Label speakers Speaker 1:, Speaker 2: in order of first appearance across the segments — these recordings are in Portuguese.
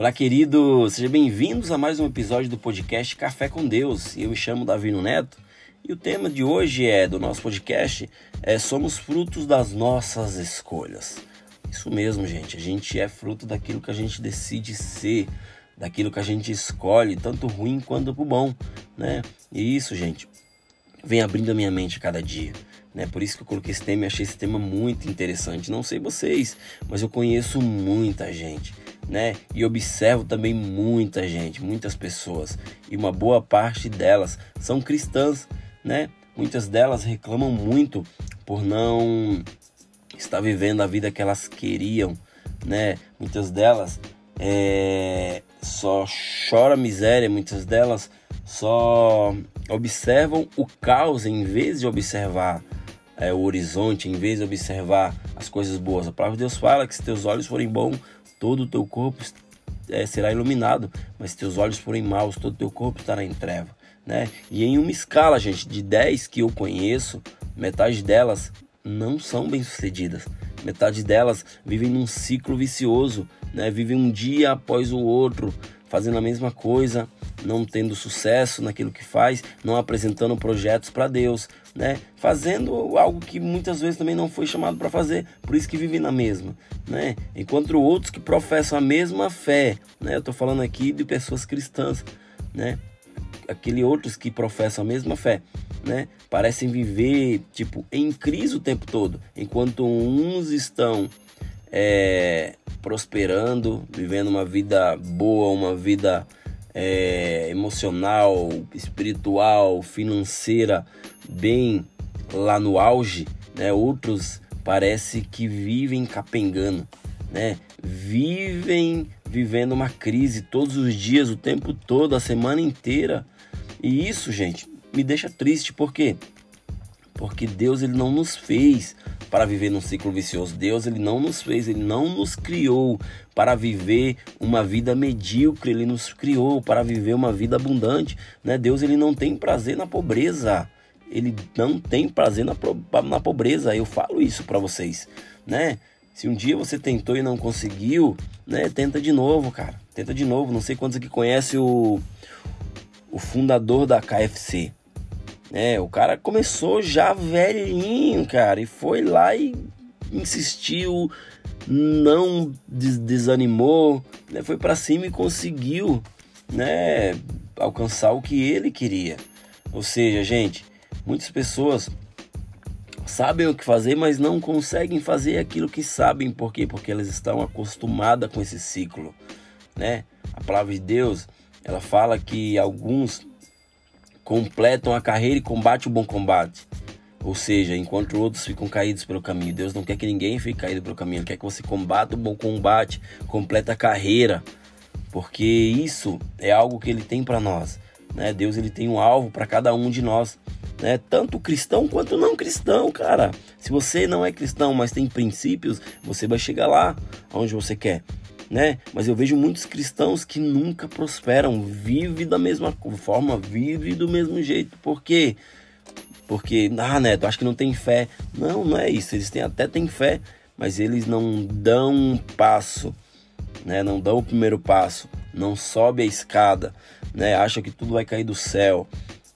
Speaker 1: Olá, querido, sejam bem-vindos a mais um episódio do podcast Café com Deus. Eu me chamo Davino Neto e o tema de hoje é do nosso podcast é somos frutos das nossas escolhas. Isso mesmo, gente. A gente é fruto daquilo que a gente decide ser, daquilo que a gente escolhe, tanto ruim quanto o bom, né? E isso, gente, vem abrindo a minha mente a cada dia. Né? Por isso que eu coloquei esse tema e achei esse tema muito interessante. Não sei vocês, mas eu conheço muita gente né? E observo também muita gente, muitas pessoas, e uma boa parte delas são cristãs, né? Muitas delas reclamam muito por não estar vivendo a vida que elas queriam, né? Muitas delas é, só chora miséria, muitas delas só observam o caos em vez de observar é, o horizonte, em vez de observar as coisas boas. A palavra de Deus fala que se teus olhos forem bons, todo o teu corpo é, será iluminado, mas se teus olhos forem maus, todo o teu corpo estará em treva. Né? E em uma escala, gente, de 10 que eu conheço, metade delas não são bem-sucedidas. Metade delas vivem num ciclo vicioso, né? Vivem um dia após o outro, fazendo a mesma coisa, não tendo sucesso naquilo que faz, não apresentando projetos para Deus, né? Fazendo algo que muitas vezes também não foi chamado para fazer, por isso que vivem na mesma, né? Enquanto outros que professam a mesma fé, né? Eu tô falando aqui de pessoas cristãs, né? Aquele outros que professam a mesma fé, né? Parecem viver tipo em crise o tempo todo, enquanto uns estão é, prosperando, vivendo uma vida boa, uma vida é, emocional, espiritual, financeira bem lá no auge, né? Outros parece que vivem capengando, né? Vivem vivendo uma crise todos os dias, o tempo todo, a semana inteira. E isso, gente, me deixa triste, por quê? Porque Deus ele não nos fez para viver num ciclo vicioso. Deus ele não nos fez, ele não nos criou para viver uma vida medíocre, ele nos criou para viver uma vida abundante, né? Deus ele não tem prazer na pobreza. Ele não tem prazer na, na pobreza. Eu falo isso para vocês, né? Se um dia você tentou e não conseguiu, né? Tenta de novo, cara. Tenta de novo. Não sei quantos aqui conhece o o fundador da KFC, é, o cara começou já velhinho, cara, e foi lá e insistiu, não des desanimou, né? foi para cima e conseguiu, né, alcançar o que ele queria. Ou seja, gente, muitas pessoas sabem o que fazer, mas não conseguem fazer aquilo que sabem, por quê? Porque elas estão acostumadas com esse ciclo, né? A palavra de Deus, ela fala que alguns completam a carreira e combatem o bom combate. Ou seja, enquanto outros ficam caídos pelo caminho, Deus não quer que ninguém fique caído pelo caminho, Ele quer que você combata o bom combate, completa a carreira, porque isso é algo que Ele tem para nós. Né? Deus ele tem um alvo para cada um de nós, né? tanto cristão quanto não cristão, cara. Se você não é cristão, mas tem princípios, você vai chegar lá onde você quer né? Mas eu vejo muitos cristãos que nunca prosperam, vive da mesma forma, vive do mesmo jeito. Por quê? Porque, ah, Neto, acho que não tem fé. Não, não é isso. Eles têm, até têm fé, mas eles não dão um passo, né? Não dão o primeiro passo, não sobe a escada, né? Acha que tudo vai cair do céu,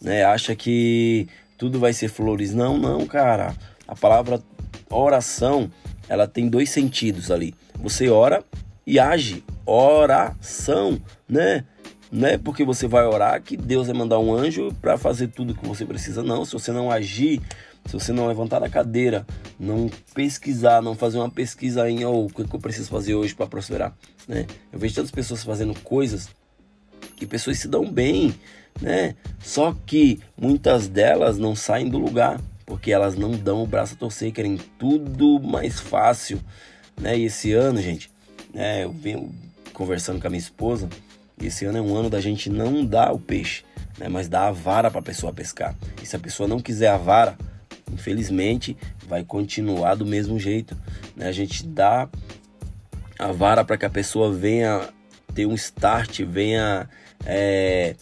Speaker 1: né? Acha que tudo vai ser flores. Não, não, cara. A palavra oração, ela tem dois sentidos ali. Você ora e age. Oração, né? Não é porque você vai orar que Deus vai mandar um anjo para fazer tudo que você precisa, não. Se você não agir, se você não levantar da cadeira, não pesquisar, não fazer uma pesquisa em oh, o que eu preciso fazer hoje para prosperar, né? Eu vejo tantas pessoas fazendo coisas que pessoas se dão bem, né? Só que muitas delas não saem do lugar porque elas não dão o braço a torcer, querem tudo mais fácil, né? E esse ano, gente, né, eu venho conversando com a minha esposa, esse ano é um ano da gente não dar o peixe, né, mas dar a vara para a pessoa pescar. E se a pessoa não quiser a vara, infelizmente vai continuar do mesmo jeito. Né? A gente dá a vara para que a pessoa venha ter um start, venha, é,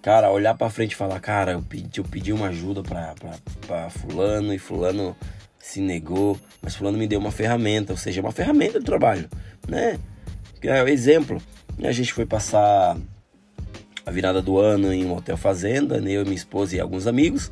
Speaker 1: cara, olhar para frente e falar, cara, eu pedi, eu pedi uma ajuda para fulano e fulano se negou, mas fulano me deu uma ferramenta, ou seja, uma ferramenta de trabalho né? É, exemplo, E a gente foi passar a virada do ano em um hotel fazenda, né? eu, minha esposa e alguns amigos.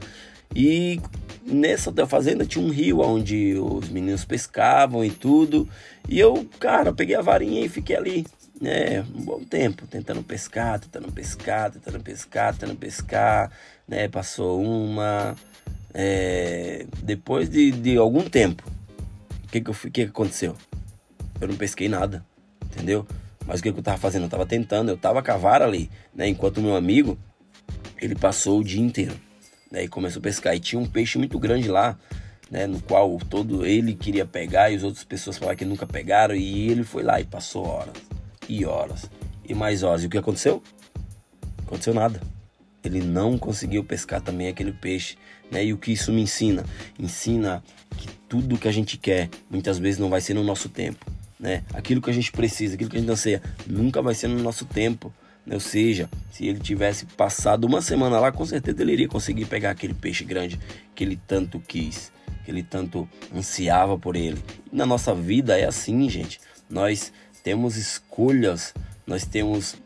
Speaker 1: E nessa hotel fazenda tinha um rio onde os meninos pescavam e tudo. E eu, cara, peguei a varinha e fiquei ali, né, um bom tempo, tentando pescar, tentando pescar, tentando pescar, tentando pescar, né? Passou uma. É, depois de, de algum tempo, o que que, que, que aconteceu? Eu não pesquei nada, entendeu? Mas o que, que eu tava fazendo? Eu tava tentando, eu tava vara ali, né? Enquanto o meu amigo, ele passou o dia inteiro, né? E começou a pescar. E tinha um peixe muito grande lá, né? No qual todo ele queria pegar e as outras pessoas falaram que nunca pegaram. E ele foi lá e passou horas, e horas, e mais horas. E o que aconteceu? Aconteceu nada. Ele não conseguiu pescar também aquele peixe, né? E o que isso me ensina? Ensina que tudo que a gente quer, muitas vezes não vai ser no nosso tempo né? Aquilo que a gente precisa, aquilo que a gente anseia, nunca vai ser no nosso tempo. Né? Ou seja, se ele tivesse passado uma semana lá, com certeza ele iria conseguir pegar aquele peixe grande que ele tanto quis, que ele tanto ansiava por ele. E na nossa vida é assim, gente. Nós temos escolhas, nós temos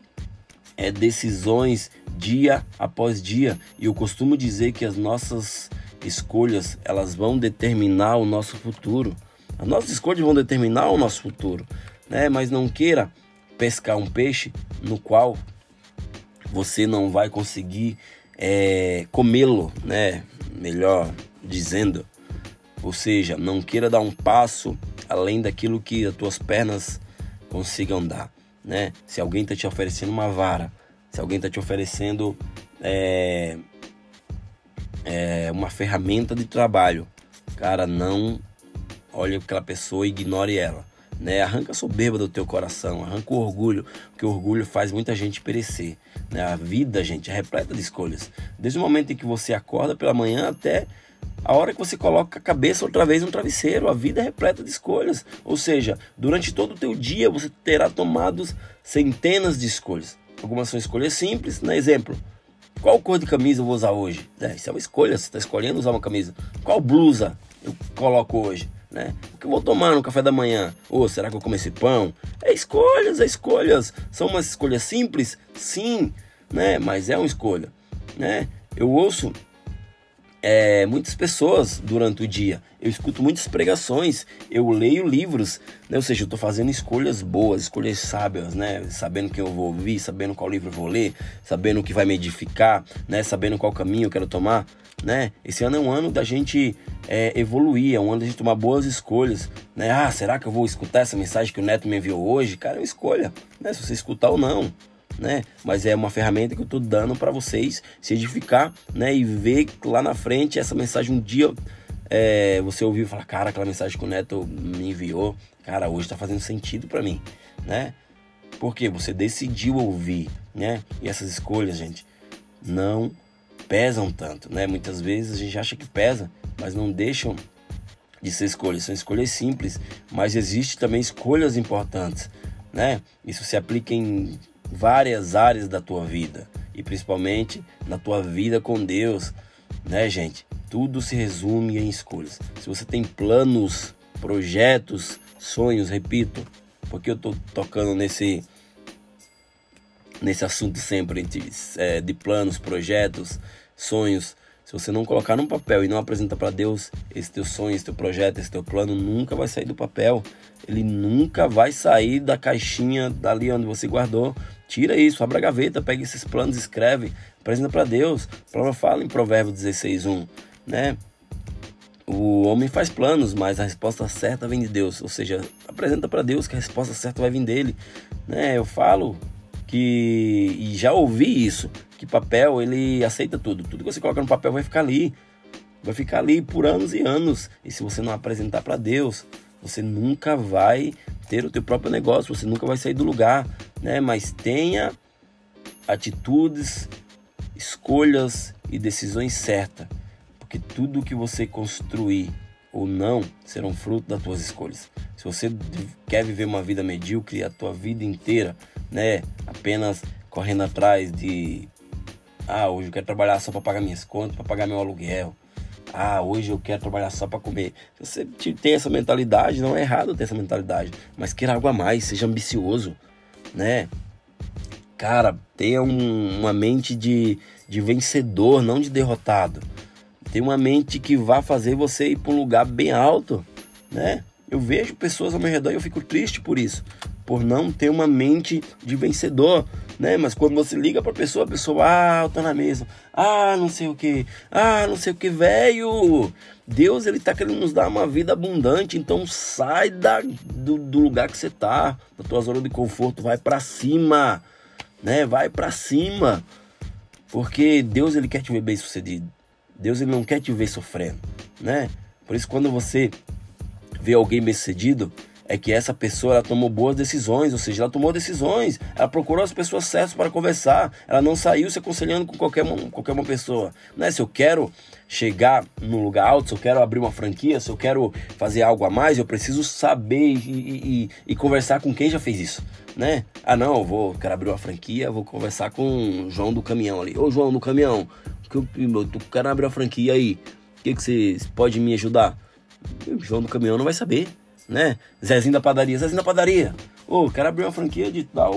Speaker 1: é, decisões dia após dia. E eu costumo dizer que as nossas escolhas elas vão determinar o nosso futuro. As nossas escolhas vão determinar o nosso futuro, né? Mas não queira pescar um peixe no qual você não vai conseguir é, comê-lo, né? Melhor dizendo, ou seja, não queira dar um passo além daquilo que as tuas pernas consigam dar, né? Se alguém está te oferecendo uma vara, se alguém está te oferecendo é, é, uma ferramenta de trabalho, cara, não olhe aquela pessoa e ignore ela. Né? Arranca a soberba do teu coração, arranca o orgulho, porque o orgulho faz muita gente perecer. Né? A vida, gente, é repleta de escolhas. Desde o momento em que você acorda pela manhã até a hora que você coloca a cabeça outra vez no travesseiro, a vida é repleta de escolhas. Ou seja, durante todo o teu dia você terá tomado centenas de escolhas. Algumas são escolhas simples, né? Exemplo, qual cor de camisa eu vou usar hoje? É, isso é uma escolha, você está escolhendo usar uma camisa. Qual blusa eu coloco hoje? né? O que eu vou tomar no café da manhã? Ou será que eu como esse pão? É escolhas, é escolhas. São umas escolhas simples? Sim, né? Mas é uma escolha, né? Eu ouço é, muitas pessoas durante o dia. Eu escuto muitas pregações, eu leio livros, né? ou seja, eu estou fazendo escolhas boas, escolhas sábias, né? sabendo quem eu vou ouvir, sabendo qual livro eu vou ler, sabendo o que vai me edificar, né? sabendo qual caminho eu quero tomar né? Esse ano é um ano da gente é, evoluir, é um ano da gente tomar boas escolhas, né? Ah, será que eu vou escutar essa mensagem que o Neto me enviou hoje? Cara, é uma escolha, né? Se você escutar ou não, né? Mas é uma ferramenta que eu tô dando para vocês se edificar, né? E ver lá na frente essa mensagem um dia é, você ouviu falar, cara, aquela mensagem que o Neto me enviou, cara, hoje tá fazendo sentido para mim, né? Porque você decidiu ouvir, né? E essas escolhas, gente, não pesam tanto, né? Muitas vezes a gente acha que pesa, mas não deixam de ser escolhas. São escolhas simples, mas existe também escolhas importantes, né? Isso se aplica em várias áreas da tua vida e principalmente na tua vida com Deus, né, gente? Tudo se resume em escolhas. Se você tem planos, projetos, sonhos, repito, porque eu tô tocando nesse nesse assunto sempre de, é, de planos, projetos, sonhos. Você não colocar no papel e não apresenta para Deus esse teu sonho, esse teu projeto, esse teu plano, nunca vai sair do papel. Ele nunca vai sair da caixinha dali onde você guardou. Tira isso, abre a gaveta, pega esses planos, escreve, apresenta para Deus. A palavra fala em Provérbios 16:1, né? O homem faz planos, mas a resposta certa vem de Deus. Ou seja, apresenta para Deus que a resposta certa vai vir dele, né? Eu falo que e já ouvi isso, que papel ele aceita tudo. Tudo que você coloca no papel vai ficar ali. Vai ficar ali por anos e anos. E se você não apresentar para Deus, você nunca vai ter o teu próprio negócio, você nunca vai sair do lugar, né? Mas tenha atitudes, escolhas e decisões certas, porque tudo que você construir ou não serão fruto das tuas escolhas. Se você quer viver uma vida medíocre a tua vida inteira, né, apenas correndo atrás de ah, hoje eu quero trabalhar só para pagar minhas contas, para pagar meu aluguel. Ah, hoje eu quero trabalhar só para comer. Você tem essa mentalidade, não é errado ter essa mentalidade, mas queira algo a mais, seja ambicioso, né? Cara, tenha um, uma mente de, de vencedor, não de derrotado. Tenha uma mente que vá fazer você ir para um lugar bem alto, né? Eu vejo pessoas ao meu redor e eu fico triste por isso, por não ter uma mente de vencedor, né? Mas quando você liga para a pessoa, a pessoa, ah, tô na mesa, ah, não sei o que, ah, não sei o que, velho. Deus ele tá querendo nos dar uma vida abundante, então sai da, do, do lugar que você tá, da tua zona de conforto, vai para cima, né? Vai para cima, porque Deus ele quer te ver bem sucedido. Deus ele não quer te ver sofrendo, né? Por isso quando você vê alguém bem sucedido, é que essa pessoa ela tomou boas decisões, ou seja, ela tomou decisões, ela procurou as pessoas certas para conversar, ela não saiu se aconselhando com qualquer, qualquer uma pessoa. Né? Se eu quero chegar num lugar alto, se eu quero abrir uma franquia, se eu quero fazer algo a mais, eu preciso saber e, e, e conversar com quem já fez isso. Né? Ah não, vou, quero abrir uma franquia, vou conversar com o João do caminhão ali. Ô João do caminhão, eu, eu quero abrir uma franquia aí, o que, que você pode me ajudar? O João do caminhão não vai saber né? Zezinho da padaria, Zezinho da padaria. Ô, oh, quero abrir uma franquia de tal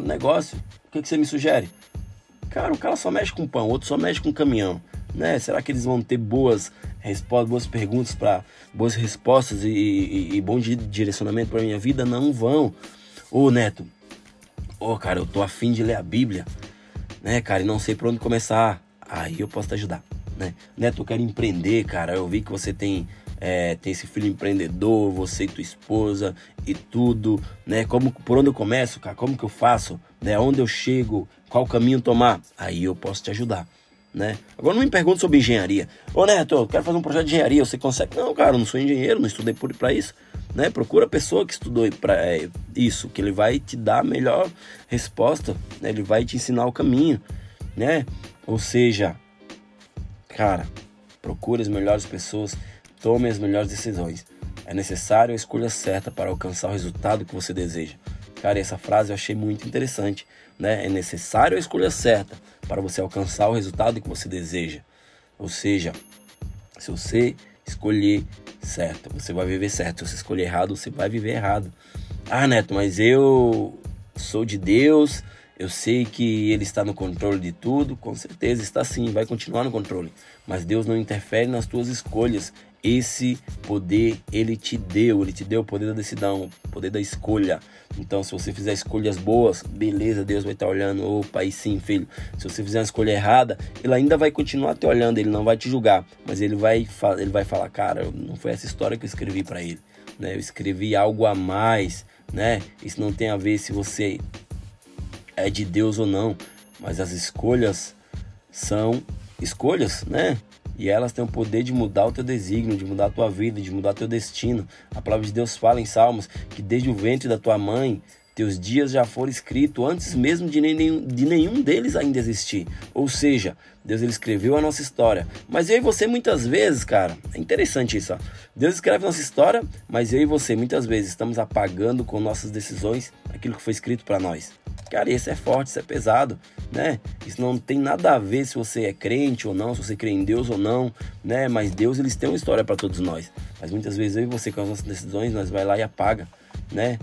Speaker 1: negócio. O que, que você me sugere? Cara, o cara só mexe com pão, outro só mexe com caminhão, né? Será que eles vão ter boas respostas, boas perguntas para boas respostas e, e, e bom direcionamento para minha vida? Não vão. Ô, Neto, ô, oh, cara, eu tô afim de ler a Bíblia, né, cara, e não sei por onde começar. Aí eu posso te ajudar, né? Neto, eu quero empreender, cara. Eu vi que você tem é, tem esse filho empreendedor, você e tua esposa e tudo, né? Como, por onde eu começo, cara? Como que eu faço? Né? Onde eu chego? Qual caminho tomar? Aí eu posso te ajudar, né? Agora não me pergunte sobre engenharia. Ô Neto, eu quero fazer um projeto de engenharia, você consegue? Não, cara, eu não sou engenheiro, não estudei para isso, né? Procura a pessoa que estudou para é, isso, que ele vai te dar a melhor resposta, né? Ele vai te ensinar o caminho, né? Ou seja, cara, procura as melhores pessoas Tome as melhores decisões. É necessário a escolha certa para alcançar o resultado que você deseja. Cara, essa frase eu achei muito interessante, né? É necessário a escolha certa para você alcançar o resultado que você deseja. Ou seja, se você escolher certo, você vai viver certo. Se você escolher errado, você vai viver errado. Ah, Neto, mas eu sou de Deus, eu sei que Ele está no controle de tudo, com certeza está sim, vai continuar no controle. Mas Deus não interfere nas tuas escolhas, esse poder ele te deu, ele te deu o poder da decisão, o poder da escolha. Então, se você fizer escolhas boas, beleza, Deus vai estar olhando. Opa, aí sim, filho. Se você fizer uma escolha errada, ele ainda vai continuar te olhando, ele não vai te julgar, mas ele vai, ele vai falar, cara, não foi essa história que eu escrevi para ele, né? Eu escrevi algo a mais, né? Isso não tem a ver se você é de Deus ou não, mas as escolhas são escolhas, né? E elas têm o poder de mudar o teu desígnio, de mudar a tua vida, de mudar o teu destino. A palavra de Deus fala em Salmos que desde o ventre da tua mãe, teus dias já foram escritos antes mesmo de nenhum, de nenhum deles ainda existir. Ou seja, Deus ele escreveu a nossa história. Mas eu e você muitas vezes, cara, é interessante isso. Ó. Deus escreve a nossa história, mas eu e você muitas vezes estamos apagando com nossas decisões aquilo que foi escrito para nós. Cara, isso é forte, isso é pesado, né? Isso não tem nada a ver se você é crente ou não, se você crê em Deus ou não, né? Mas Deus, eles têm uma história para todos nós. Mas muitas vezes eu e você com as nossas decisões, nós vai lá e apaga, né?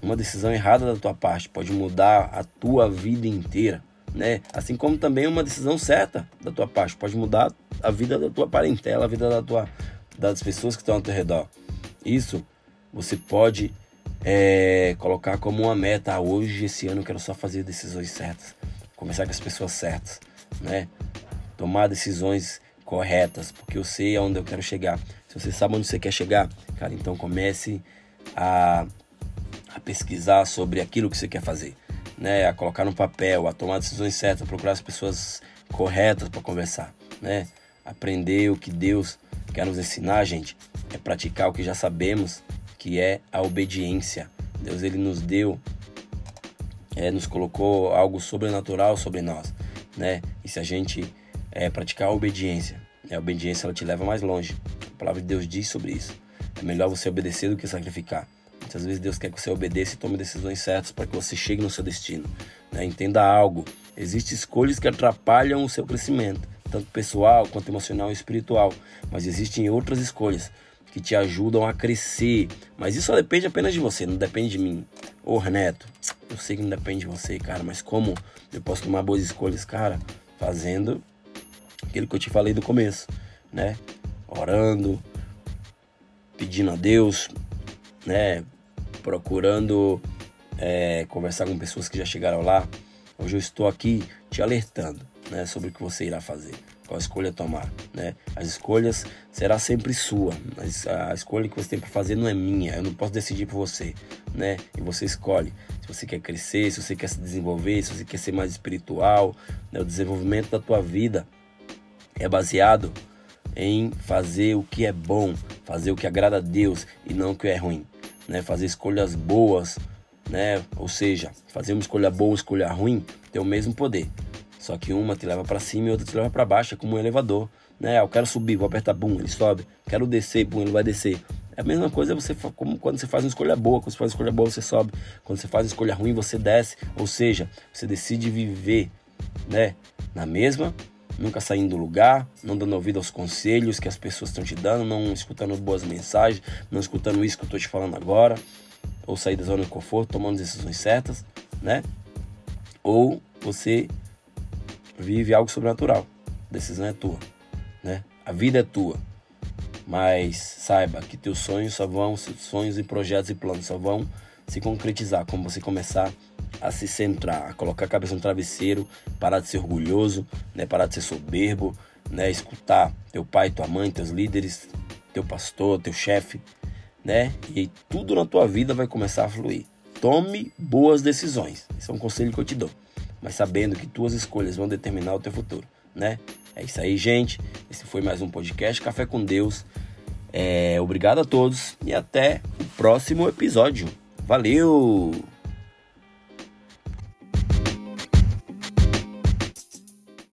Speaker 1: Uma decisão errada da tua parte pode mudar a tua vida inteira, né? Assim como também uma decisão certa da tua parte pode mudar a vida da tua parentela, a vida da tua das pessoas que estão ao teu redor. Isso você pode é, colocar como uma meta, hoje, esse ano, eu quero só fazer decisões certas, começar com as pessoas certas, né? Tomar decisões corretas, porque eu sei aonde eu quero chegar. Se você sabe onde você quer chegar, cara, então comece a, a pesquisar sobre aquilo que você quer fazer, né? A colocar no papel, a tomar decisões certas, a procurar as pessoas corretas para conversar, né? Aprender o que Deus quer nos ensinar, gente, é praticar o que já sabemos que é a obediência. Deus ele nos deu, é, nos colocou algo sobrenatural sobre nós, né? E se a gente é, praticar a obediência, né? a obediência ela te leva mais longe. A palavra de Deus diz sobre isso. É melhor você obedecer do que sacrificar. Muitas vezes Deus quer que você obedeça e tome decisões certas para que você chegue no seu destino. Né? Entenda algo: existem escolhas que atrapalham o seu crescimento, tanto pessoal quanto emocional e espiritual, mas existem outras escolhas que te ajudam a crescer. Mas isso só depende apenas de você, não depende de mim. Ô, Renato, Eu sei que não depende de você, cara, mas como eu posso tomar boas escolhas, cara? Fazendo aquilo que eu te falei do começo, né? Orando, pedindo a Deus, né? Procurando é, conversar com pessoas que já chegaram lá. Hoje eu estou aqui te alertando, né, sobre o que você irá fazer qual escolha tomar, né? As escolhas será sempre sua, mas a escolha que você tem para fazer não é minha, eu não posso decidir por você, né? E você escolhe se você quer crescer, se você quer se desenvolver, se você quer ser mais espiritual, né? O desenvolvimento da tua vida é baseado em fazer o que é bom, fazer o que agrada a Deus e não o que é ruim, né? Fazer escolhas boas, né? Ou seja, fazer uma escolha boa, uma escolha ruim tem o mesmo poder. Só que uma te leva para cima e outra te leva para baixo, é como um elevador. Né? Eu quero subir, vou apertar bum, ele sobe. Quero descer, bum, ele vai descer. É a mesma coisa você como quando você faz uma escolha boa, quando você faz uma escolha boa, você sobe. Quando você faz uma escolha ruim, você desce. Ou seja, você decide viver, né, na mesma, nunca saindo do lugar, não dando ouvido aos conselhos que as pessoas estão te dando, não escutando boas mensagens, não escutando isso que eu estou te falando agora, ou sair da zona de conforto, tomando decisões certas, né? Ou você vive algo sobrenatural. A decisão é tua, né? A vida é tua. Mas saiba que teus sonhos só vão, sonhos e projetos e planos só vão se concretizar quando você começar a se centrar, a colocar a cabeça no travesseiro, parar de ser orgulhoso, né? Parar de ser soberbo, né? Escutar teu pai, tua mãe, teus líderes, teu pastor, teu chefe, né? E tudo na tua vida vai começar a fluir. Tome boas decisões. Esse é um conselho que eu te dou mas sabendo que tuas escolhas vão determinar o teu futuro, né? É isso aí, gente. Esse foi mais um podcast Café com Deus. É, obrigado a todos e até o próximo episódio. Valeu!